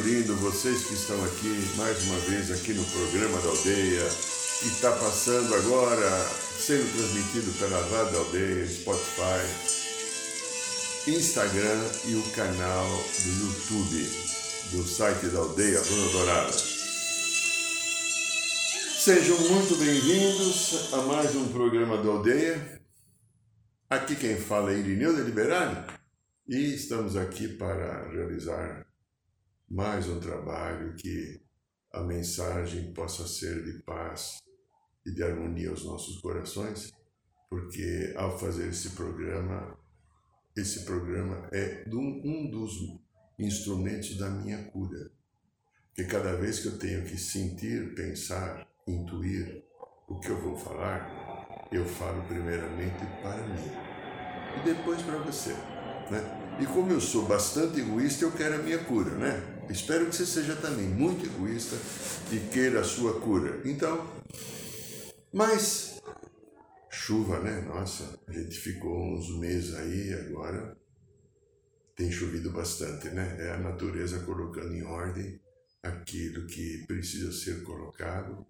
Lindo, vocês que estão aqui mais uma vez aqui no programa da Aldeia, que está passando agora, sendo transmitido pela Rádio da Aldeia, Spotify, Instagram e o canal do YouTube do site da Aldeia Rona Dourada. Sejam muito bem-vindos a mais um programa da Aldeia. Aqui quem fala é Irineu de Liberale e estamos aqui para realizar mais um trabalho que a mensagem possa ser de paz e de harmonia aos nossos corações, porque ao fazer esse programa, esse programa é um dos instrumentos da minha cura. Que cada vez que eu tenho que sentir, pensar, intuir o que eu vou falar, eu falo primeiramente para mim e depois para você. Né? E como eu sou bastante egoísta, eu quero a minha cura, né? Espero que você seja também muito egoísta e queira a sua cura. Então, mas chuva, né? Nossa, a gente ficou uns meses aí agora tem chovido bastante, né? É a natureza colocando em ordem aquilo que precisa ser colocado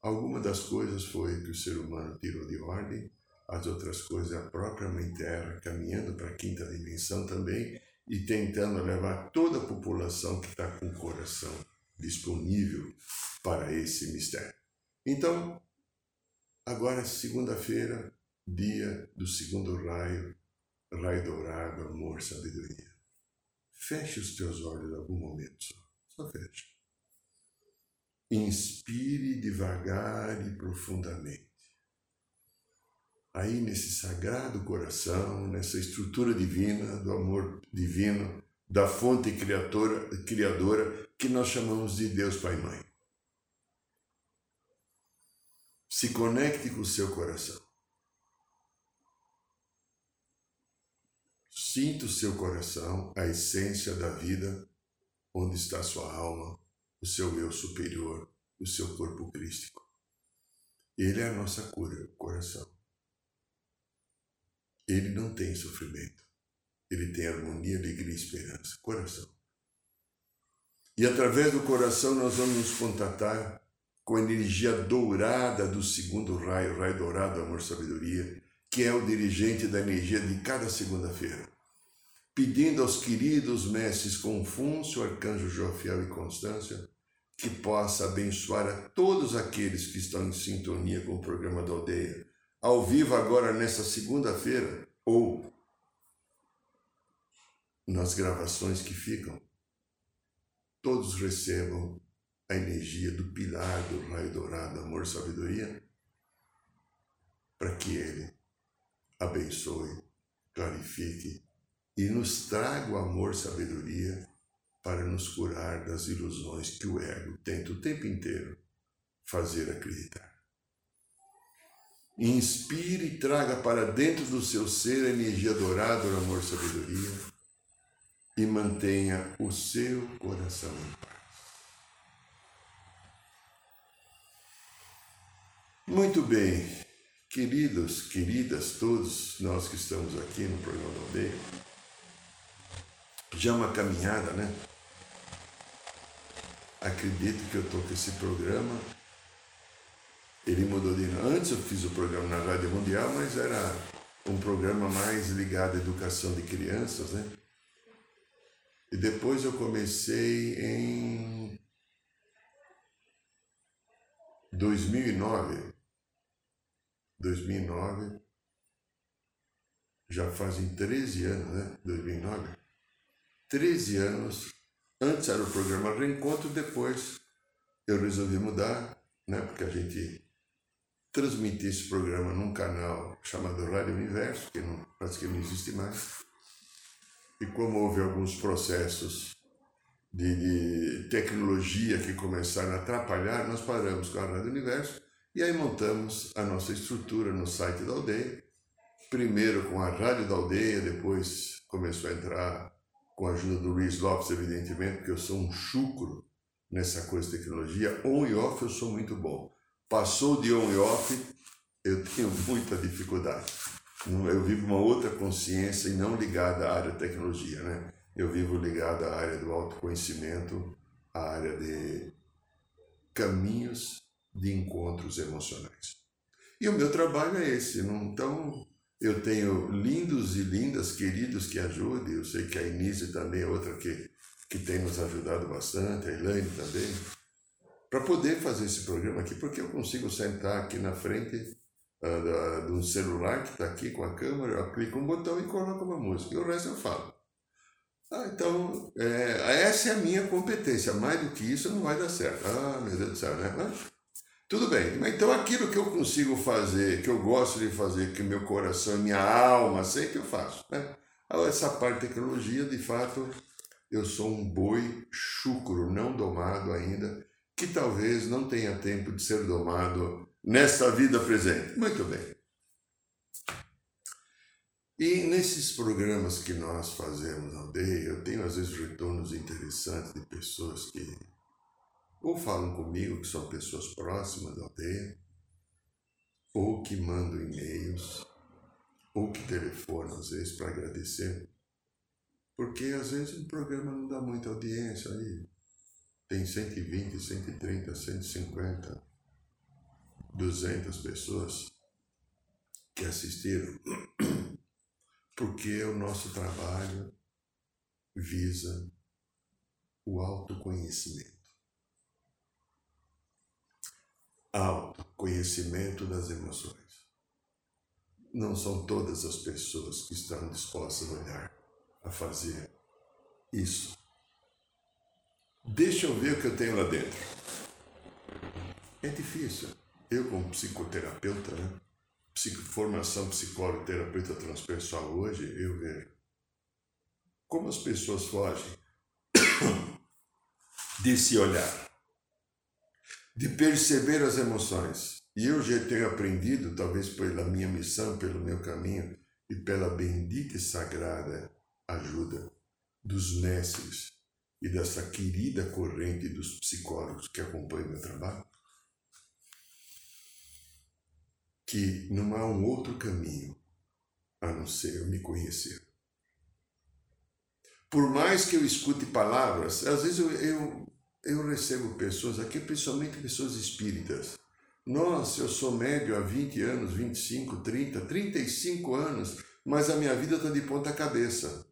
Alguma das coisas foi que o ser humano tirou de ordem, as outras coisas a própria Mãe Terra caminhando para a quinta dimensão também e tentando levar toda a população que está com o coração disponível para esse mistério. Então, agora segunda-feira, dia do segundo raio, raio dourado, amor, sabedoria. Feche os teus olhos algum momento só, só feche. Inspire devagar e profundamente. Aí, nesse sagrado coração, nessa estrutura divina, do amor divino, da fonte criadora, criadora que nós chamamos de Deus Pai e Mãe. Se conecte com o seu coração. Sinta o seu coração, a essência da vida, onde está sua alma, o seu eu superior, o seu corpo crístico. Ele é a nossa cura, o coração. Ele não tem sofrimento. Ele tem harmonia, alegria e esperança. Coração. E através do coração nós vamos nos contatar com a energia dourada do segundo raio, raio dourado, amor, sabedoria, que é o dirigente da energia de cada segunda-feira. Pedindo aos queridos mestres Confúcio, Arcanjo Jofiel e Constância que possa abençoar a todos aqueles que estão em sintonia com o programa da aldeia, ao vivo agora nessa segunda-feira, ou nas gravações que ficam, todos recebam a energia do pilar do raio dourado, amor, sabedoria, para que ele abençoe, clarifique e nos traga o amor, sabedoria para nos curar das ilusões que o ego tenta o tempo inteiro fazer acreditar. Inspire e traga para dentro do seu ser a energia dourada do amor sabedoria e mantenha o seu coração em paz. Muito bem, queridos, queridas, todos nós que estamos aqui no programa da aldeia, já uma caminhada, né? acredito que eu estou com esse programa. Ele mudou de Antes eu fiz o programa na Rádio Mundial, mas era um programa mais ligado à educação de crianças, né? E depois eu comecei em 2009. 2009. Já fazem 13 anos, né? 2009. 13 anos Antes era o programa Reencontro, depois eu resolvi mudar, né? Porque a gente transmitir esse programa num canal chamado Rádio Universo, que não, que não existe mais. E como houve alguns processos de, de tecnologia que começaram a atrapalhar, nós paramos com a Rádio Universo e aí montamos a nossa estrutura no site da aldeia. Primeiro com a Rádio da Aldeia, depois começou a entrar com a ajuda do Luiz Lopes, evidentemente, porque eu sou um chucro nessa coisa de tecnologia. On e off eu sou muito bom. Passou de on e off, eu tenho muita dificuldade. Eu vivo uma outra consciência e não ligada à área de tecnologia, né? Eu vivo ligado à área do autoconhecimento, à área de caminhos de encontros emocionais. E o meu trabalho é esse. Então, eu tenho lindos e lindas queridos que ajudem. Eu sei que a Inise também é outra que, que tem nos ajudado bastante, a Elaine também, para poder fazer esse programa aqui, porque eu consigo sentar aqui na frente uh, de um celular que está aqui com a câmera, eu clico um botão e coloco uma música, e o resto eu falo. Ah, então, é, essa é a minha competência. Mais do que isso não vai dar certo. Ah, meu Deus do céu, né? Mas, tudo bem. Mas então aquilo que eu consigo fazer, que eu gosto de fazer, que meu coração minha alma sei que eu faço. Né? Essa parte de tecnologia, de fato, eu sou um boi chucro, não domado ainda, que talvez não tenha tempo de ser domado nesta vida presente. Muito bem. E nesses programas que nós fazemos na aldeia, eu tenho às vezes retornos interessantes de pessoas que ou falam comigo, que são pessoas próximas da aldeia, ou que mandam e-mails, ou que telefonam às vezes para agradecer. Porque às vezes um programa não dá muita audiência aí. Tem 120, 130, 150, 200 pessoas que assistiram porque o nosso trabalho visa o autoconhecimento. Autoconhecimento das emoções. Não são todas as pessoas que estão dispostas a olhar, a fazer isso. Deixa eu ver o que eu tenho lá dentro. É difícil. Eu, como psicoterapeuta, né? formação psicólogo terapeuta transpessoal hoje, eu vejo como as pessoas fogem desse olhar, de perceber as emoções. E eu já tenho aprendido, talvez pela minha missão, pelo meu caminho e pela bendita e sagrada ajuda dos mestres e dessa querida corrente dos psicólogos que acompanham meu trabalho, que não há um outro caminho a não ser eu me conhecer. Por mais que eu escute palavras, às vezes eu, eu, eu recebo pessoas aqui, principalmente pessoas espíritas. Nossa, eu sou médio há 20 anos, 25, 30, 35 anos, mas a minha vida está de ponta cabeça.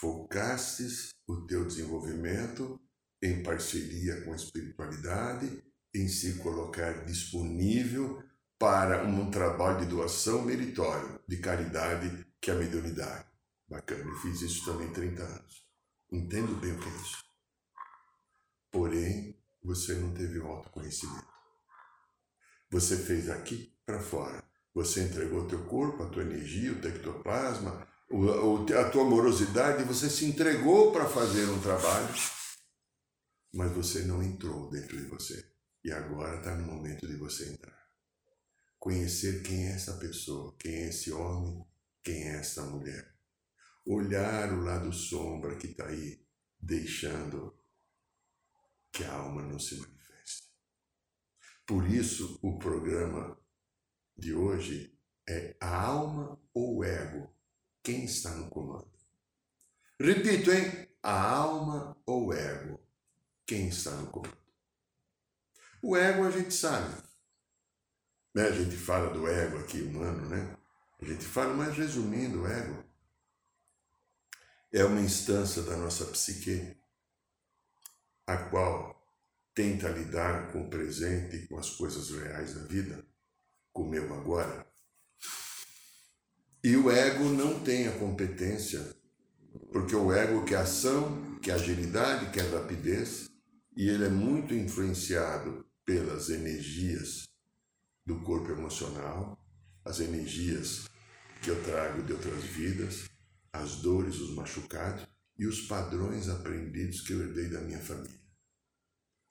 Focastes o teu desenvolvimento em parceria com a espiritualidade em se colocar disponível para um trabalho de doação meritório, de caridade, que é a mediunidade. Bacana, eu fiz isso também 30 anos. Entendo bem o que é isso. Porém, você não teve o autoconhecimento. Você fez aqui para fora. Você entregou teu corpo, a tua energia, o teu ectoplasma, a tua amorosidade, você se entregou para fazer um trabalho, mas você não entrou dentro de você. E agora está no momento de você entrar. Conhecer quem é essa pessoa, quem é esse homem, quem é essa mulher. Olhar o lado sombra que está aí, deixando que a alma não se manifeste. Por isso, o programa de hoje é a alma ou o ego? Quem está no comando? Repito, hein? A alma ou o ego? Quem está no comando? O ego a gente sabe. Né? A gente fala do ego aqui, humano, né? A gente fala, mas resumindo, o ego é uma instância da nossa psique a qual tenta lidar com o presente e com as coisas reais da vida, com o meu agora. E o ego não tem a competência Porque o ego quer ação, quer agilidade, quer rapidez, e ele é muito influenciado pelas energias do corpo emocional, as energias que eu trago de outras vidas, as dores, os machucados e os padrões aprendidos que eu herdei da minha família.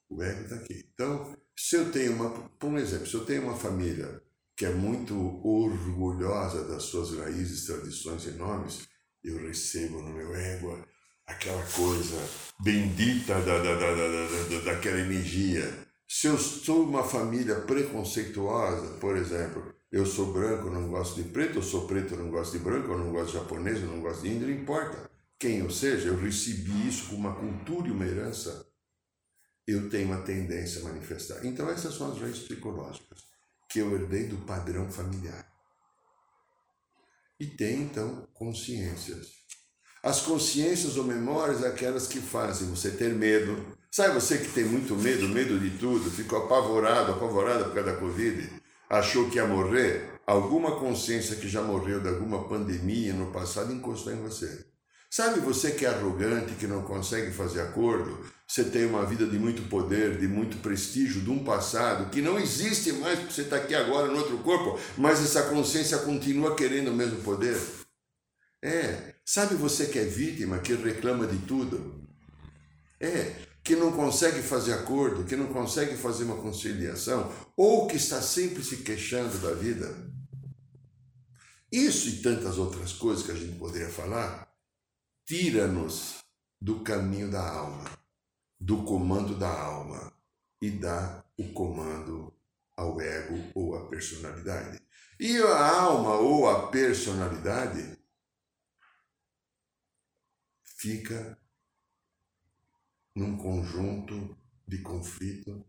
O ego está aqui. Então, se eu tenho uma, por um exemplo, se eu tenho uma família que é muito orgulhosa das suas raízes, tradições e nomes, eu recebo no meu ego aquela coisa bendita da, da, da, da, daquela energia. Se eu sou uma família preconceituosa, por exemplo, eu sou branco, não gosto de preto, eu sou preto, não gosto de branco, eu não gosto de japonês, eu não gosto de índio, não importa quem eu seja, eu recebi isso com uma cultura e uma herança, eu tenho uma tendência a manifestar. Então essas são as raízes psicológicas que eu herdei do padrão familiar. E tem então consciências as consciências ou memórias, aquelas que fazem você ter medo. Sabe você que tem muito medo, medo de tudo, ficou apavorado, apavorada por causa da Covid, achou que ia morrer? Alguma consciência que já morreu de alguma pandemia no passado encostou em você. Sabe você que é arrogante, que não consegue fazer acordo? Você tem uma vida de muito poder, de muito prestígio, de um passado que não existe mais porque você está aqui agora no outro corpo, mas essa consciência continua querendo o mesmo poder? É, sabe você que é vítima, que reclama de tudo? É, que não consegue fazer acordo, que não consegue fazer uma conciliação, ou que está sempre se queixando da vida. Isso e tantas outras coisas que a gente poderia falar, tira-nos do caminho da alma, do comando da alma e dá o comando ao ego ou à personalidade. E a alma ou a personalidade fica num conjunto de conflito.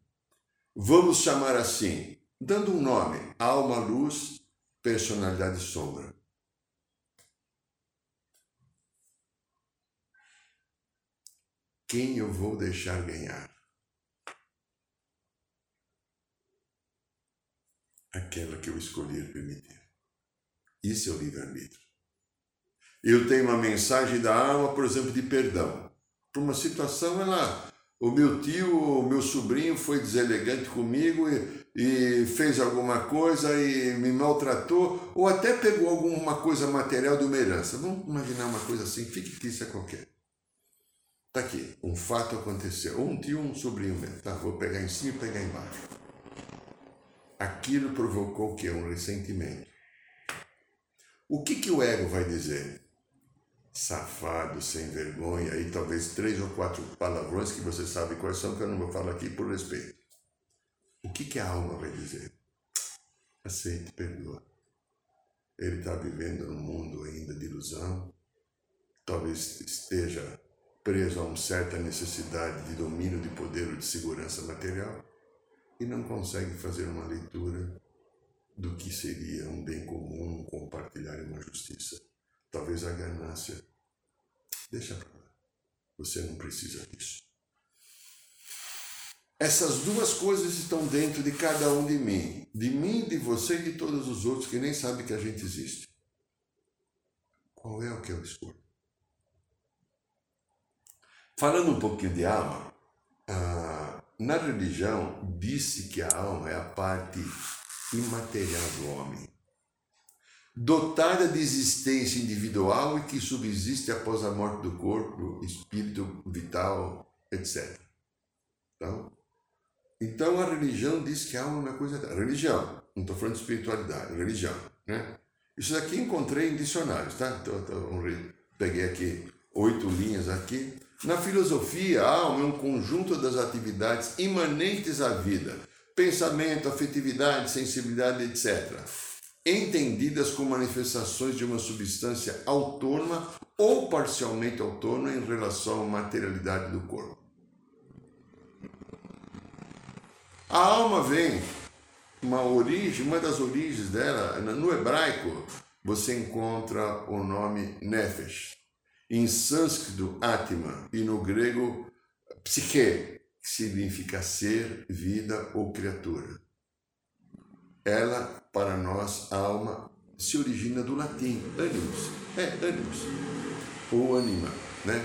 Vamos chamar assim, dando um nome: alma, luz, personalidade sombra. Quem eu vou deixar ganhar? Aquela que eu escolher permitir. Isso é o livre-arbítrio. Eu tenho uma mensagem da alma, por exemplo, de perdão. Por uma situação, ela, o meu tio, o meu sobrinho foi deselegante comigo e, e fez alguma coisa e me maltratou, ou até pegou alguma coisa material de uma herança. Vamos imaginar uma coisa assim, fictícia qualquer. Tá aqui, um fato aconteceu. Um tio, um sobrinho mesmo. Tá, vou pegar em cima e pegar embaixo. Aquilo provocou o quê? Um ressentimento. O que, que o ego vai dizer? safado, sem vergonha, e talvez três ou quatro palavrões que você sabe quais são, que eu não vou falar aqui por respeito. O que, que a alma vai dizer? Aceite, perdoa. Ele está vivendo num mundo ainda de ilusão, talvez esteja preso a uma certa necessidade de domínio de poder ou de segurança material e não consegue fazer uma leitura do que seria um bem comum, compartilhar uma justiça. Talvez a ganância. Deixa para lá. Você não precisa disso. Essas duas coisas estão dentro de cada um de mim. De mim, de você e de todos os outros que nem sabem que a gente existe. Qual é o que eu escolho? Falando um pouquinho de alma, ah, na religião disse que a alma é a parte imaterial do homem dotada de existência individual e que subsiste após a morte do corpo, espírito vital, etc. Então, então a religião diz que a alma é uma coisa. Religião, não estou falando de espiritualidade, religião. Né? Isso daqui encontrei em dicionários, tá? Então, peguei aqui oito linhas aqui. Na filosofia, a alma é um conjunto das atividades imanentes à vida, pensamento, afetividade, sensibilidade, etc entendidas como manifestações de uma substância autônoma ou parcialmente autônoma em relação à materialidade do corpo. A alma vem, uma origem, uma das origens dela, no hebraico, você encontra o nome Nefesh, em sânscrito Atma e no grego Psique, que significa ser, vida ou criatura. Ela para nós, alma se origina do latim, animus. É, animus. ou anima, né?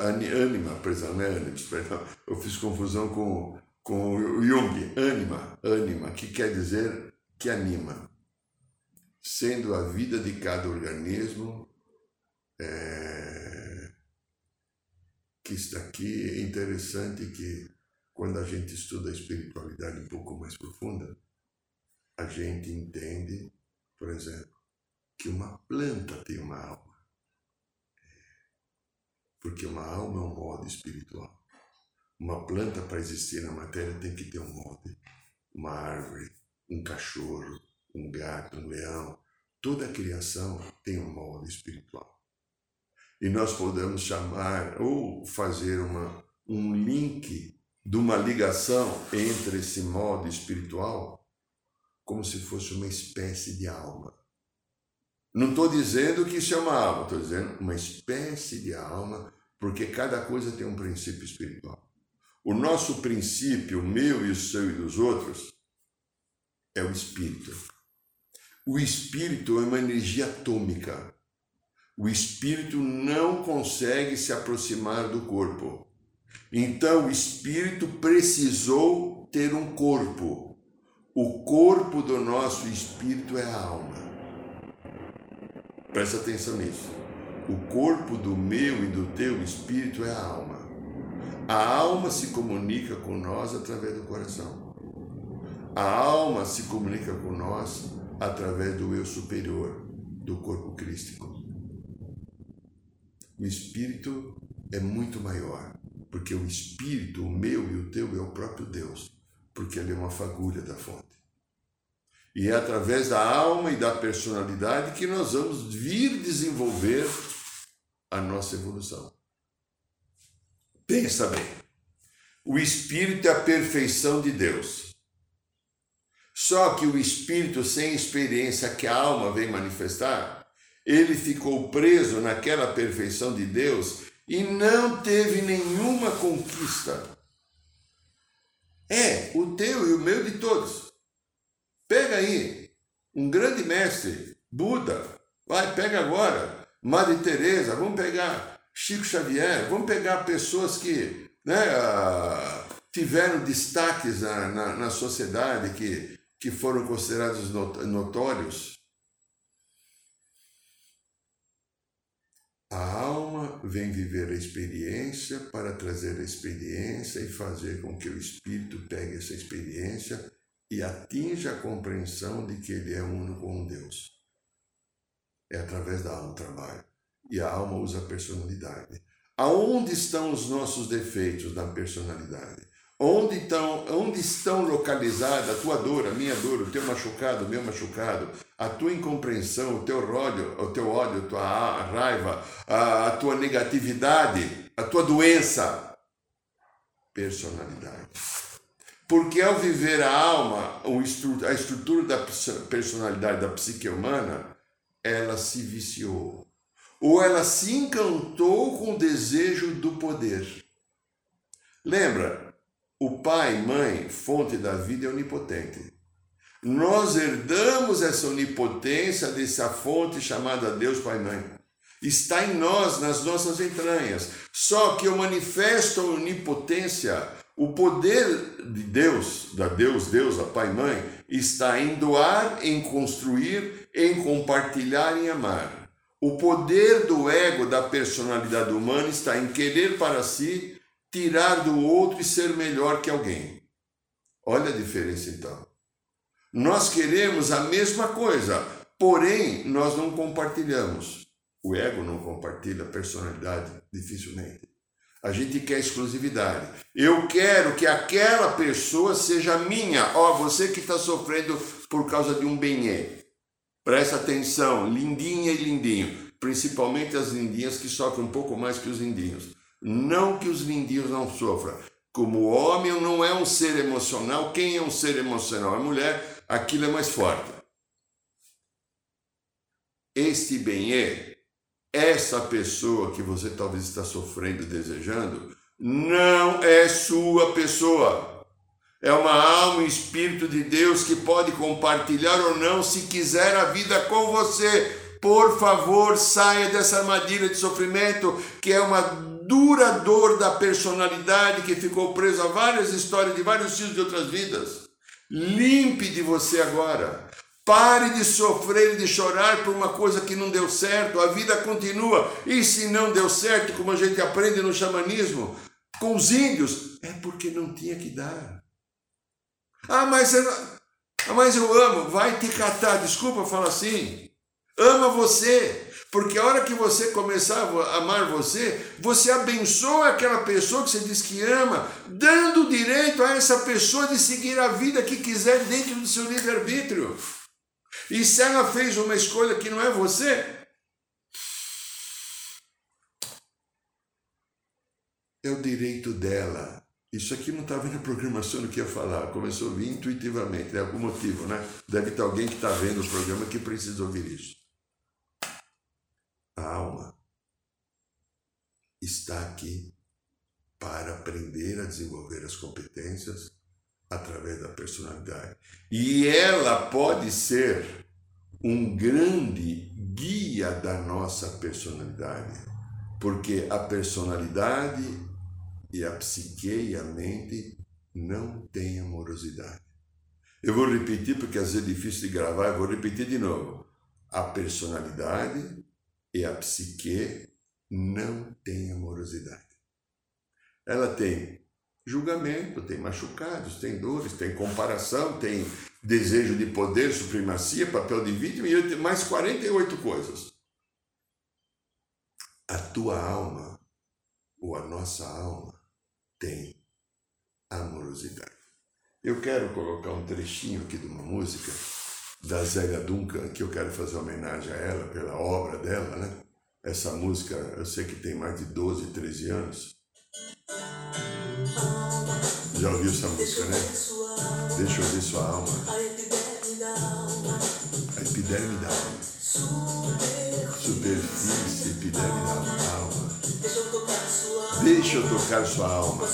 Anima, perdão, não é ânima, perdão. Eu fiz confusão com, com o Jung. Anima, anima, que quer dizer que anima. Sendo a vida de cada organismo é, que está aqui, é interessante que quando a gente estuda a espiritualidade um pouco mais profunda, a gente entende, por exemplo, que uma planta tem uma alma. Porque uma alma é um modo espiritual. Uma planta, para existir na matéria, tem que ter um modo. Uma árvore, um cachorro, um gato, um leão. Toda a criação tem um modo espiritual. E nós podemos chamar ou fazer uma, um link de uma ligação entre esse modo espiritual como se fosse uma espécie de alma. Não estou dizendo que isso é uma alma, estou dizendo uma espécie de alma, porque cada coisa tem um princípio espiritual. O nosso princípio, o meu e o seu e dos outros, é o espírito. O espírito é uma energia atômica. O espírito não consegue se aproximar do corpo. Então o espírito precisou ter um corpo. O corpo do nosso espírito é a alma. Presta atenção nisso. O corpo do meu e do teu espírito é a alma. A alma se comunica com nós através do coração. A alma se comunica com nós através do eu superior, do corpo crístico. O espírito é muito maior porque o espírito, o meu e o teu, é o próprio Deus, porque ele é uma fagulha da fonte. E é através da alma e da personalidade que nós vamos vir desenvolver a nossa evolução. Pensa bem. O espírito é a perfeição de Deus. Só que o espírito sem experiência que a alma vem manifestar, ele ficou preso naquela perfeição de Deus e não teve nenhuma conquista. É o teu e o meu de todos. Pega aí um grande mestre, Buda, vai, pega agora, Madre Teresa, vamos pegar Chico Xavier, vamos pegar pessoas que né, ah, tiveram destaques na, na, na sociedade, que, que foram considerados notórios. A alma vem viver a experiência para trazer a experiência e fazer com que o espírito pegue essa experiência e atinja a compreensão de que ele é uno com Deus. É através da alma o trabalho. E a alma usa a personalidade. Aonde estão os nossos defeitos na personalidade? Onde estão, onde estão localizadas a tua dor, a minha dor, o teu machucado, o meu machucado, a tua incompreensão, o teu ódio, o teu ódio, a tua raiva, a, a tua negatividade, a tua doença? Personalidade. Porque ao viver a alma, a estrutura da personalidade da psique humana, ela se viciou. Ou ela se encantou com o desejo do poder. Lembra, o pai, mãe, fonte da vida é onipotente. Nós herdamos essa onipotência dessa fonte chamada Deus, Pai, Mãe. Está em nós, nas nossas entranhas. Só que eu manifesto a onipotência, o poder de Deus, da Deus, Deus, a Pai, Mãe, está em doar, em construir, em compartilhar, em amar. O poder do ego, da personalidade humana, está em querer para si tirar do outro e ser melhor que alguém. Olha a diferença então. Nós queremos a mesma coisa, porém nós não compartilhamos. O ego não compartilha a personalidade, dificilmente. A gente quer exclusividade. Eu quero que aquela pessoa seja minha. Ó, oh, você que está sofrendo por causa de um benê. Presta atenção, lindinha e lindinho. Principalmente as lindinhas que sofrem um pouco mais que os lindinhos. Não que os lindinhos não sofram. Como o homem não é um ser emocional, quem é um ser emocional? A mulher, aquilo é mais forte. Este bem é, essa pessoa que você talvez está sofrendo desejando, não é sua pessoa. É uma alma e espírito de Deus que pode compartilhar ou não, se quiser, a vida com você por favor, saia dessa armadilha de sofrimento que é uma dura dor da personalidade que ficou preso a várias histórias de vários filhos de outras vidas. Limpe de você agora. Pare de sofrer e de chorar por uma coisa que não deu certo. A vida continua. E se não deu certo, como a gente aprende no xamanismo, com os índios, é porque não tinha que dar. Ah, mas, ah, mas eu amo. Vai te catar. Desculpa falar assim. Ama você. Porque a hora que você começar a amar você, você abençoa aquela pessoa que você diz que ama, dando o direito a essa pessoa de seguir a vida que quiser dentro do seu livre-arbítrio. E se ela fez uma escolha que não é você, é o direito dela. Isso aqui não estava na programação do que ia falar, começou a vir intuitivamente, é algum motivo, né? Deve ter alguém que está vendo os programas que precisa ouvir isso. A alma está aqui para aprender a desenvolver as competências através da personalidade. E ela pode ser um grande guia da nossa personalidade, porque a personalidade e a psique e a mente não têm amorosidade. Eu vou repetir porque às vezes é difícil de gravar, eu vou repetir de novo. A personalidade e a psique não têm amorosidade. Ela tem julgamento, tem machucados, tem dores, tem comparação, tem desejo de poder, supremacia, papel de vítima e mais 48 coisas. A tua alma, ou a nossa alma, tem amorosidade. Eu quero colocar um trechinho aqui de uma música da Zélia Duncan, que eu quero fazer homenagem a ela pela obra dela, né? Essa música, eu sei que tem mais de 12, 13 anos. Já ouviu essa música, né? Deixa eu ver sua alma. A epiderme da alma. Superfície, epiderme da alma. Deixa eu tocar sua alma.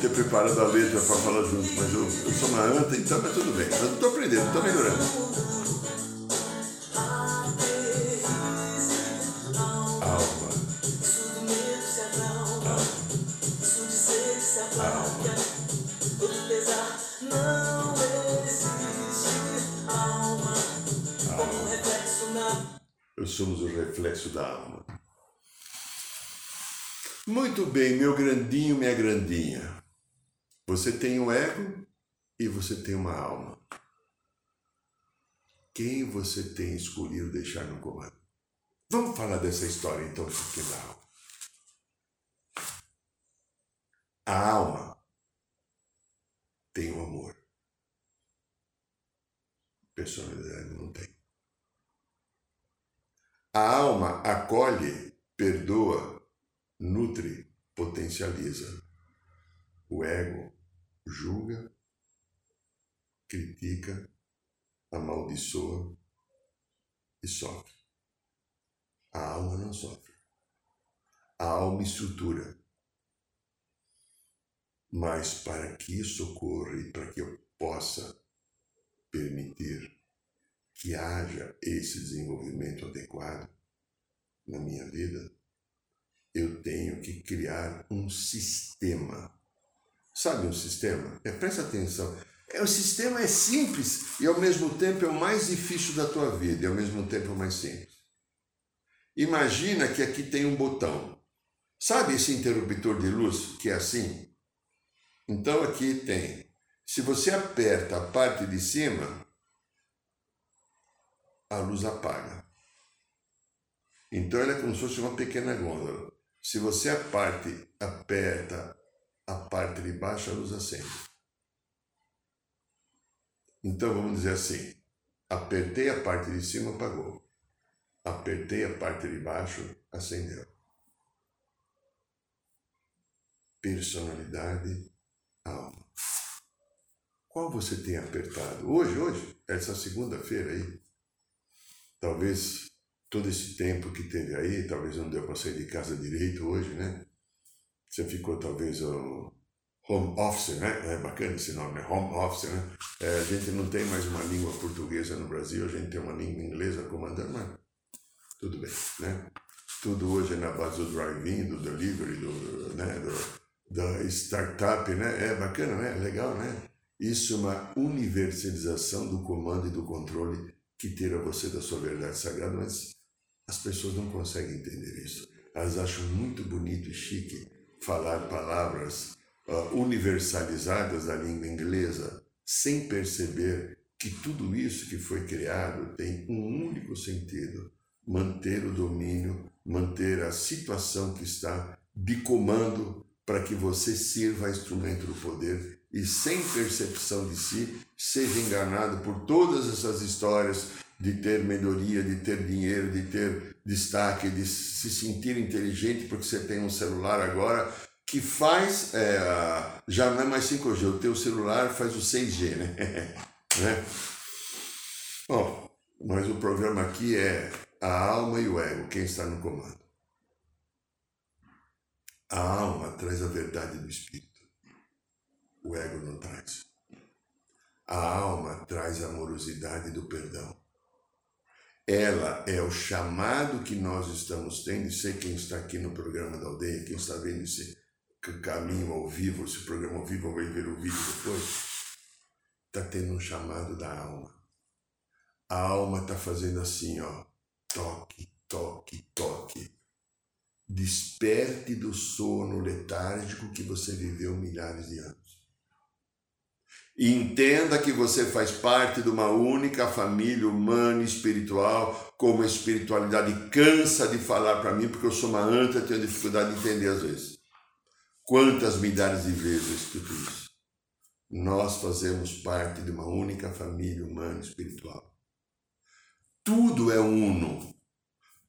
Ter preparado a letra para falar junto, mas eu, eu sou uma anta, então tá tudo bem. Mas eu estou aprendendo, estou melhorando. Somos o reflexo da alma. Muito bem, meu grandinho, minha grandinha. Você tem um ego e você tem uma alma. Quem você tem escolhido deixar no comando? Vamos falar dessa história então, da alma. A alma tem o amor. Personalidade não tem. A alma acolhe, perdoa, nutre, potencializa. O ego julga, critica, amaldiçoa e sofre. A alma não sofre. A alma estrutura. Mas para que isso ocorra e para que eu possa permitir que haja esse desenvolvimento adequado na minha vida, eu tenho que criar um sistema Sabe um sistema? É, presta atenção. É, o sistema é simples e ao mesmo tempo é o mais difícil da tua vida e ao mesmo tempo é o mais simples. Imagina que aqui tem um botão. Sabe esse interruptor de luz que é assim? Então aqui tem. Se você aperta a parte de cima, a luz apaga. Então ela é como se fosse uma pequena gôndola. Se você a parte aperta a parte de baixo a luz acende. Então vamos dizer assim: apertei a parte de cima, apagou. Apertei a parte de baixo, acendeu. Personalidade, alma. Qual você tem apertado? Hoje, hoje, essa segunda-feira aí, talvez todo esse tempo que teve aí, talvez não deu para sair de casa direito hoje, né? Você ficou talvez o home office, né? É bacana esse nome, né? Home office, né? É, a gente não tem mais uma língua portuguesa no Brasil, a gente tem uma língua inglesa comandando, mas tudo bem, né? Tudo hoje é na base do drive-in, do delivery, do, né? do, da startup, né? É bacana, né? Legal, né? Isso é uma universalização do comando e do controle que tira você da sua verdade sagrada, mas as pessoas não conseguem entender isso. Elas acham muito bonito e chique falar palavras uh, universalizadas da língua inglesa, sem perceber que tudo isso que foi criado tem um único sentido: manter o domínio, manter a situação que está de comando para que você sirva a instrumento do poder e sem percepção de si, seja enganado por todas essas histórias de ter melhoria, de ter dinheiro, de ter destaque, de se sentir inteligente porque você tem um celular agora que faz, é, já não é mais 5G, o teu celular faz o 6G, né? né? Bom, mas o programa aqui é a alma e o ego, quem está no comando. A alma traz a verdade do espírito o ego não traz. A alma traz a amorosidade do perdão. Ela é o chamado que nós estamos tendo, e sei quem está aqui no programa da aldeia, quem está vendo esse caminho ao vivo, esse programa ao vivo, vai ver o vídeo depois, está tendo um chamado da alma. A alma está fazendo assim, ó, toque, toque, toque. Desperte do sono letárgico que você viveu milhares de anos. E entenda que você faz parte de uma única família humana e espiritual, como a espiritualidade cansa de falar para mim, porque eu sou uma anta e tenho dificuldade de entender às vezes. Quantas milhares de vezes eu escuto isso? Nós fazemos parte de uma única família humana e espiritual. Tudo é uno.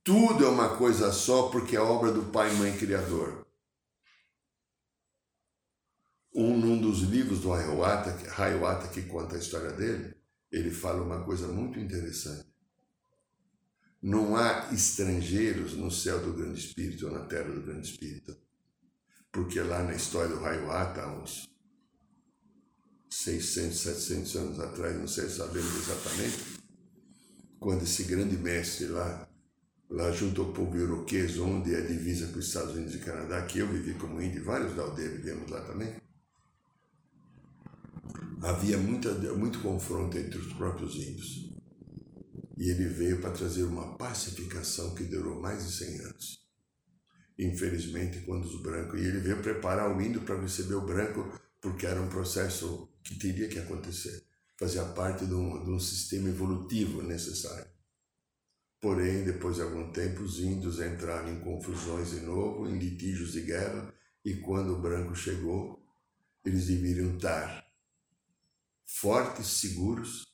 Tudo é uma coisa só porque é obra do Pai Mãe Criador um, num dos livros do Hayawata, Hayawata que conta a história dele, ele fala uma coisa muito interessante. Não há estrangeiros no céu do Grande Espírito ou na terra do Grande Espírito. Porque lá na história do Hayawata, há uns 600, 700 anos atrás, não sei sabemos exatamente, quando esse grande mestre lá, lá junto ao povo iroquês, onde é divisa com os Estados Unidos e Canadá, que eu vivi como índio, vários da aldeia vivemos lá também, havia muita, muito confronto entre os próprios índios. E ele veio para trazer uma pacificação que durou mais de 100 anos. Infelizmente, quando os brancos. E ele veio preparar o índio para receber o branco, porque era um processo que teria que acontecer. Fazia parte de um, de um sistema evolutivo necessário. Porém, depois de algum tempo, os índios entraram em confusões de novo, em litígios de guerra, e quando o branco chegou, eles deveriam estar fortes, seguros,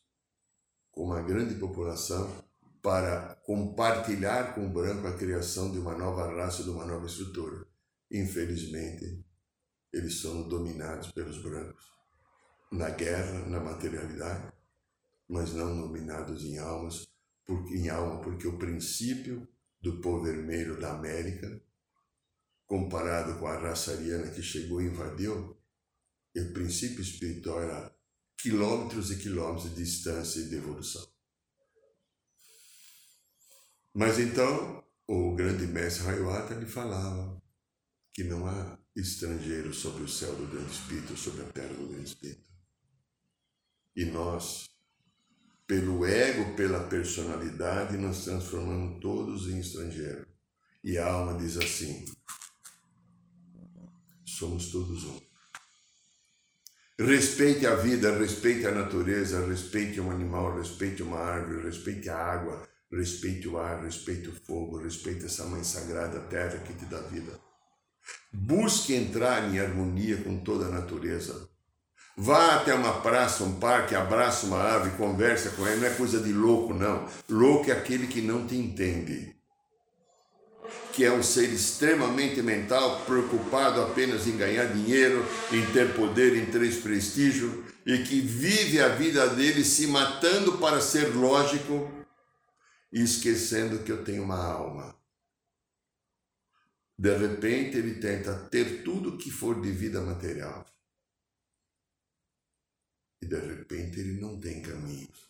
com uma grande população, para compartilhar com o branco a criação de uma nova raça, de uma nova estrutura. Infelizmente, eles são dominados pelos brancos na guerra, na materialidade, mas não dominados em almas, porque em alma, porque o princípio do povo vermelho da América, comparado com a raça ariana que chegou e invadiu, o princípio espiritual era quilômetros e quilômetros de distância e de evolução. Mas então, o grande mestre Hayawata lhe falava que não há estrangeiro sobre o céu do grande espírito, sobre a terra do grande espírito. E nós, pelo ego, pela personalidade, nós transformamos todos em estrangeiros. E a alma diz assim: somos todos um. Respeite a vida, respeite a natureza, respeite um animal, respeite uma árvore, respeite a água, respeite o ar, respeite o fogo, respeite essa mãe sagrada, terra que te dá vida. Busque entrar em harmonia com toda a natureza. Vá até uma praça, um parque, abraça uma ave, conversa com ela. Não é coisa de louco, não. Louco é aquele que não te entende que é um ser extremamente mental, preocupado apenas em ganhar dinheiro, em ter poder, em ter prestígio, e que vive a vida dele se matando para ser lógico e esquecendo que eu tenho uma alma. De repente ele tenta ter tudo que for de vida material. E de repente ele não tem caminhos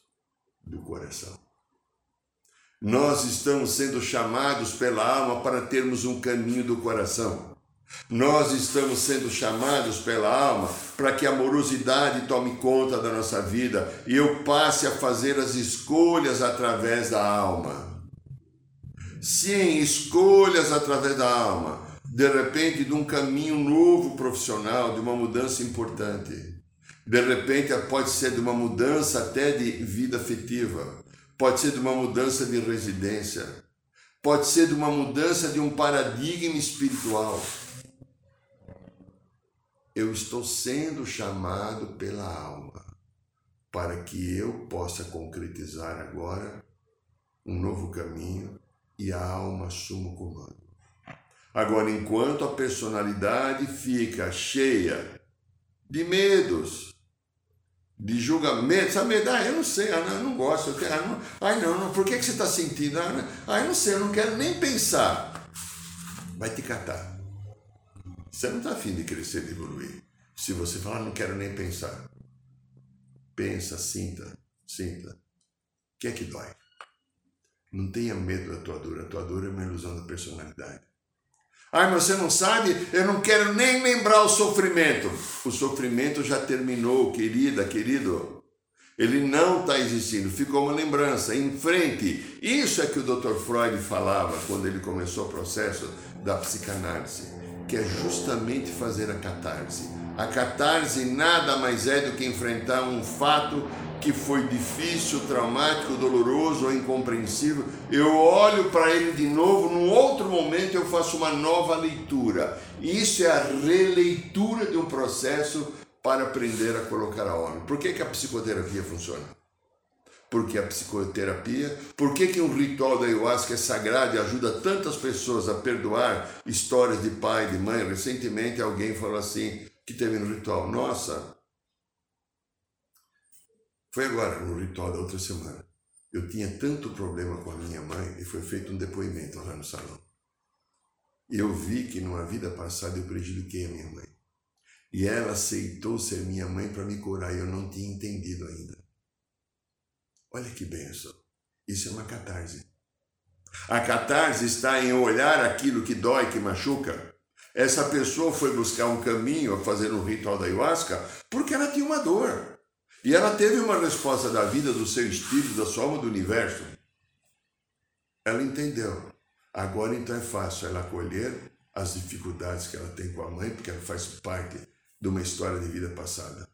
do coração. Nós estamos sendo chamados pela alma para termos um caminho do coração. Nós estamos sendo chamados pela alma para que a amorosidade tome conta da nossa vida e eu passe a fazer as escolhas através da alma. Sim, escolhas através da alma. De repente, de um caminho novo profissional, de uma mudança importante. De repente, pode ser de uma mudança até de vida afetiva. Pode ser de uma mudança de residência. Pode ser de uma mudança de um paradigma espiritual eu estou sendo chamado pela alma para que eu possa concretizar agora um novo caminho e a alma assuma o comando. Agora, enquanto a personalidade fica cheia de medos, de julgamento, sabe? Ah, eu não sei, ah, não, eu não gosto, eu quero, ah, não, ai não, não, por que, que você está sentindo? Ah, não, ah, eu não sei, eu não quero nem pensar. Vai te catar. Você não está afim de crescer, de evoluir. Se você falar, não quero nem pensar. Pensa, sinta, sinta. O que é que dói? Não tenha medo da tua dor. A tua dor é uma ilusão da personalidade. Ai, mas você não sabe? Eu não quero nem lembrar o sofrimento. O sofrimento já terminou, querida, querido. Ele não está existindo, ficou uma lembrança. Em frente. Isso é que o Dr. Freud falava quando ele começou o processo da psicanálise que é justamente fazer a catarse. A catarse nada mais é do que enfrentar um fato que foi difícil, traumático, doloroso ou incompreensível. Eu olho para ele de novo, num outro momento eu faço uma nova leitura. Isso é a releitura de um processo para aprender a colocar a ordem. Por que, que a psicoterapia funciona? porque a psicoterapia, por que, que um ritual da ayahuasca é sagrado e ajuda tantas pessoas a perdoar histórias de pai, de mãe. Recentemente alguém falou assim, que teve no ritual, nossa, foi agora, no ritual da outra semana. Eu tinha tanto problema com a minha mãe e foi feito um depoimento lá no salão. E eu vi que numa vida passada eu prejudiquei a minha mãe. E ela aceitou ser minha mãe para me curar e eu não tinha entendido ainda. Olha que benção. Isso é uma catarse. A catarse está em olhar aquilo que dói, que machuca. Essa pessoa foi buscar um caminho a fazer um ritual da ayahuasca porque ela tinha uma dor. E ela teve uma resposta da vida, do seu espírito, da sua alma, do universo. Ela entendeu. Agora então é fácil ela acolher as dificuldades que ela tem com a mãe, porque ela faz parte de uma história de vida passada.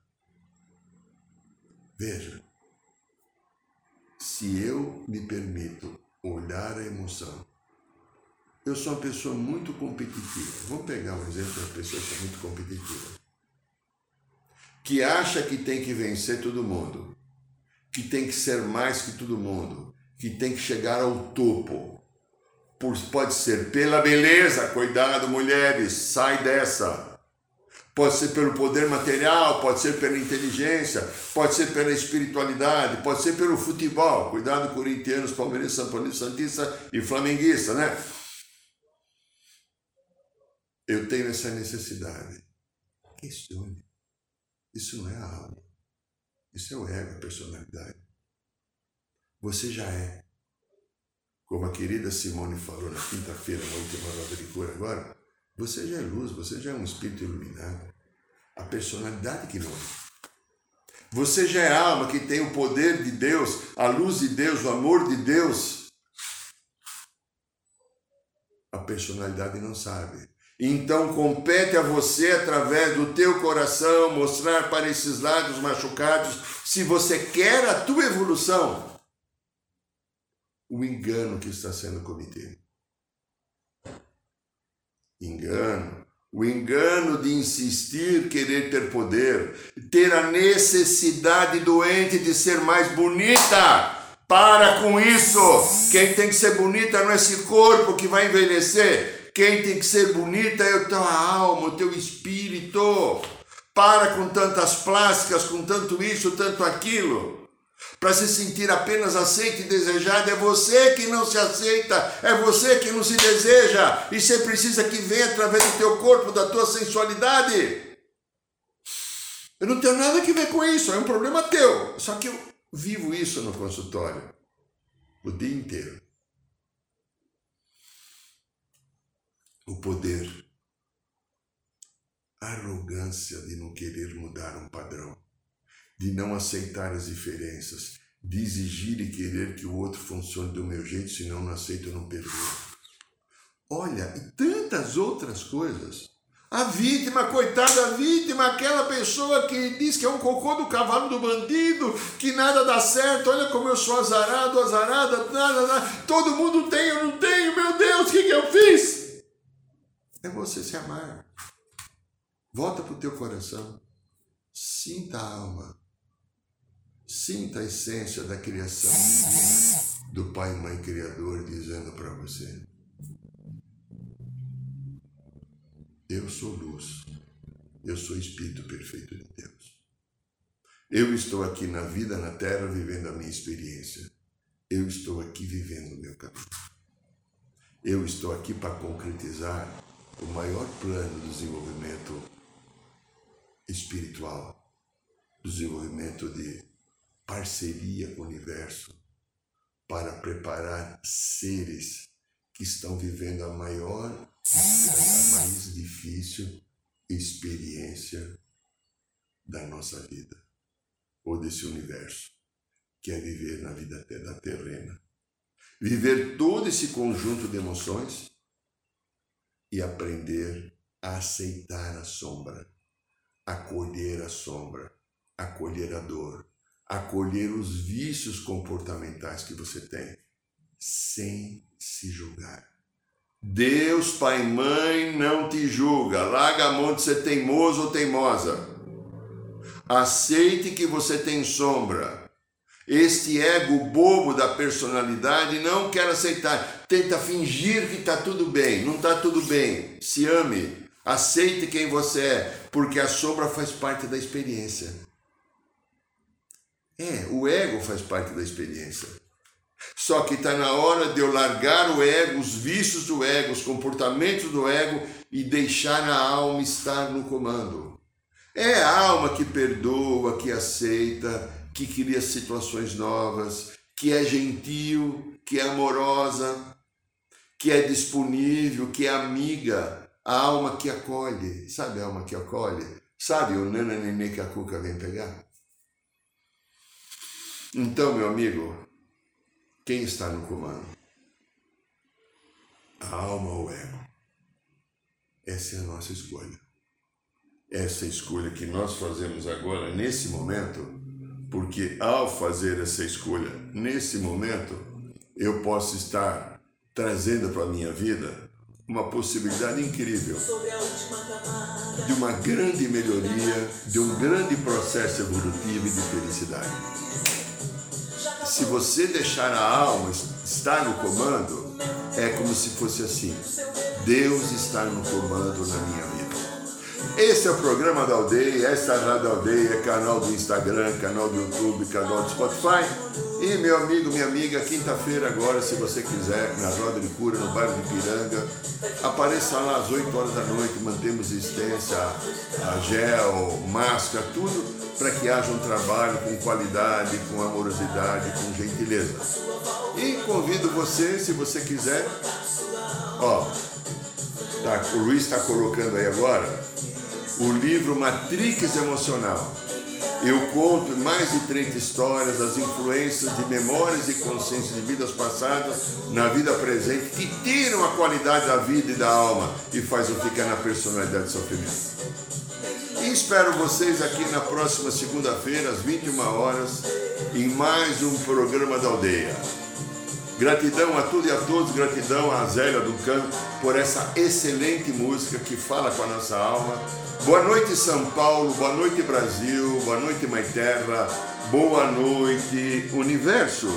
Veja, se eu me permito olhar a emoção, eu sou uma pessoa muito competitiva. Vamos pegar um exemplo de uma pessoa que é muito competitiva. Que acha que tem que vencer todo mundo, que tem que ser mais que todo mundo, que tem que chegar ao topo. Pode ser pela beleza, cuidado, mulheres, sai dessa Pode ser pelo poder material, pode ser pela inteligência, pode ser pela espiritualidade, pode ser pelo futebol. Cuidado, corintianos, palmeirenses, São Paulo, Santista e flamenguista, né? Eu tenho essa necessidade. Questione. Isso não é a alma. Isso é o ego, a personalidade. Você já é. Como a querida Simone falou na quinta-feira, na última roda de cura agora, você já é luz, você já é um espírito iluminado. A personalidade que não é. Você já é alma que tem o poder de Deus, a luz de Deus, o amor de Deus. A personalidade não sabe. Então compete a você, através do teu coração, mostrar para esses lados machucados, se você quer a tua evolução, o engano que está sendo cometido engano. O engano de insistir, querer ter poder, ter a necessidade doente de ser mais bonita. Para com isso! Quem tem que ser bonita não é esse corpo que vai envelhecer. Quem tem que ser bonita é a tua alma, o teu espírito. Para com tantas plásticas, com tanto isso, tanto aquilo. para se sentir apenas aceito e desejado. É você que não se aceita, é você que não se deseja, e você precisa que venha através do teu corpo, da tua sensualidade. Eu não tenho nada que ver com isso, é um problema teu. Só que eu vivo isso no consultório o dia inteiro. O poder, a arrogância de não querer mudar um padrão de não aceitar as diferenças, de exigir e querer que o outro funcione do meu jeito, senão não aceito, eu não perdoo. Olha, e tantas outras coisas. A vítima, coitada a vítima, aquela pessoa que diz que é um cocô do cavalo do bandido, que nada dá certo, olha como eu sou azarado, azarada, nada, nada, todo mundo tem, eu não tenho, meu Deus, o que, que eu fiz? É você se amar. Volta para o teu coração. Sinta a alma. Sinta a essência da criação divina do Pai e Mãe Criador dizendo para você: Eu sou luz, eu sou Espírito Perfeito de Deus. Eu estou aqui na vida, na terra, vivendo a minha experiência. Eu estou aqui vivendo o meu caminho. Eu estou aqui para concretizar o maior plano de desenvolvimento espiritual, desenvolvimento de parceria com o universo para preparar seres que estão vivendo a maior, a mais difícil experiência da nossa vida ou desse universo, que é viver na vida da terrena. Viver todo esse conjunto de emoções e aprender a aceitar a sombra, acolher a sombra, acolher a dor, acolher os vícios comportamentais que você tem, sem se julgar. Deus, pai e mãe, não te julga. Larga a mão de ser teimoso ou teimosa. Aceite que você tem sombra. Este ego bobo da personalidade não quer aceitar. Tenta fingir que está tudo bem. Não está tudo bem. Se ame. Aceite quem você é, porque a sombra faz parte da experiência. É, o ego faz parte da experiência. Só que está na hora de eu largar o ego, os vícios do ego, os comportamentos do ego e deixar a alma estar no comando. É a alma que perdoa, que aceita, que cria situações novas, que é gentil, que é amorosa, que é disponível, que é amiga, a alma que acolhe. Sabe a alma que acolhe? Sabe o nana nenê que a cuca vem pegar? Então, meu amigo, quem está no comando? A alma ou o ego? Essa é a nossa escolha. Essa escolha que nós fazemos agora, nesse momento, porque ao fazer essa escolha nesse momento, eu posso estar trazendo para a minha vida uma possibilidade incrível de uma grande melhoria, de um grande processo evolutivo e de felicidade. Se você deixar a alma estar no comando, é como se fosse assim: Deus está no comando na minha vida. Esse é o programa da aldeia, essa é a Rádio Aldeia, canal do Instagram, canal do YouTube, canal do Spotify. E meu amigo, minha amiga, quinta-feira agora, se você quiser, na Roda de Cura, no bairro de Piranga, apareça lá às 8 horas da noite, mantemos existência, a gel, máscara, tudo para que haja um trabalho com qualidade, com amorosidade, com gentileza. E convido você, se você quiser, ó, tá, o Luiz está colocando aí agora o livro Matrix Emocional. Eu conto mais de 30 histórias das influências de memórias e consciências de vidas passadas na vida presente que tiram a qualidade da vida e da alma e fazem ficar na personalidade de sofrimento. E espero vocês aqui na próxima segunda-feira, às 21 horas, em mais um programa da aldeia. Gratidão a tudo e a todos, gratidão a Zélia do Campo por essa excelente música que fala com a nossa alma. Boa noite, São Paulo, boa noite, Brasil, boa noite, Mãe Terra, boa noite, Universo.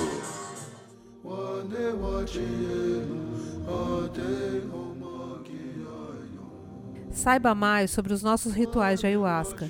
Saiba mais sobre os nossos rituais de ayahuasca.